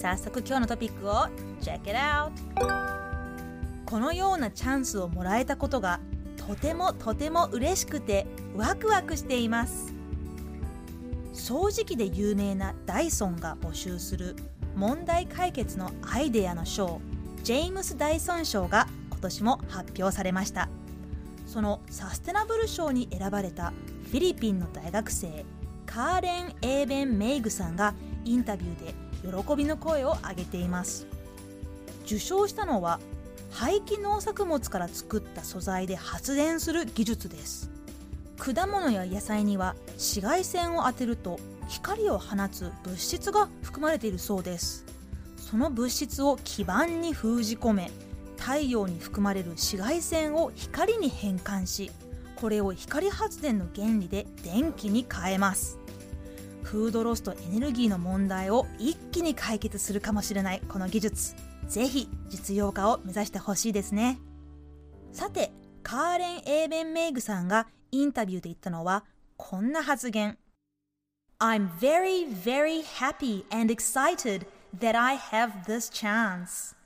早速今日のトピックを Check it out! このようなチャンスをもらえたことがとてもとても嬉しくてワクワクしています掃除機で有名なダイソンが募集する問題解決のアイデアの賞ジェームス・ダイソン賞が今年も発表されましたそのサステナブル賞に選ばれたフィリピンの大学生カーレン・エーベン・メイグさんがインタビューで喜びの声を上げています。受賞したのは廃棄農作物から作った素材で発電する技術です。果物や野菜には紫外線を当てると光を放つ物質が含まれているそうです。その物質を基板に封じ込め太陽に含まれる紫外線を光に変換しこれを光発電の原理で電気に変えます。フードロスとエネルギーの問題を一気に解決するかもしれないこの技術ぜひ実用化を目指してほしいですね。さてカーレン・エーベン・メイグさんがインタビューで言ったのはこんな発言。I'm very very happy and excited that I have this chance.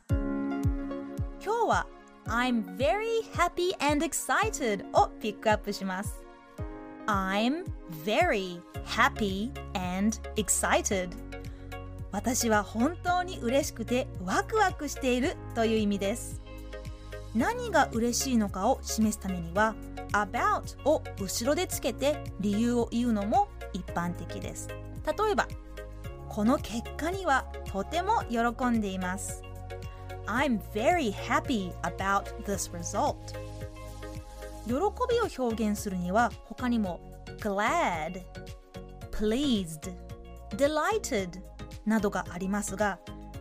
今日は I'm very happy and excited をピックアップします。I'm very happy and excited. 私は本当に嬉しくてワクワクしているという意味です。何が嬉しいのかを示すためには about を後ろでつけて理由を言うのも一般的です。例えばこの結果にはとても喜んでいます。I'm very happy about this result. 喜びを表現するには他にも glad, pleased, delighted などがありますが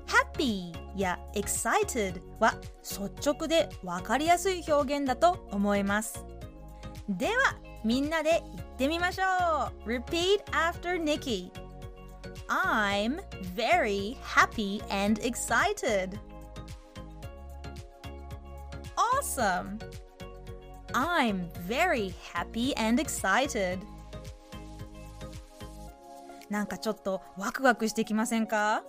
happy や excited は率直で分かりやすい表現だと思いますではみんなで言ってみましょう Repeat after Nikki I'm very happy and excited Awesome! I'm very happy and excited. なんかちょっとワクワクしてきませんか？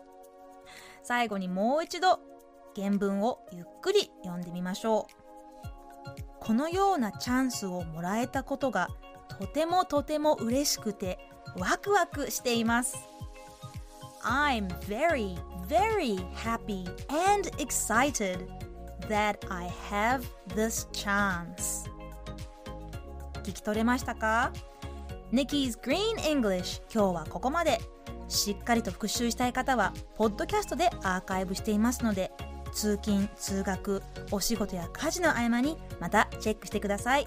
最後にもう一度原文をゆっくり読んでみましょう。このようなチャンスをもらえたことがとてもとても嬉しくてワクワクしています。I'm very very happy and excited. That I have this chance. 聞き取れましたか？Nikki's Green English 今日はここまで。しっかりと復習したい方はポッドキャストでアーカイブしていますので通勤通学お仕事や家事の合間にまたチェックしてください。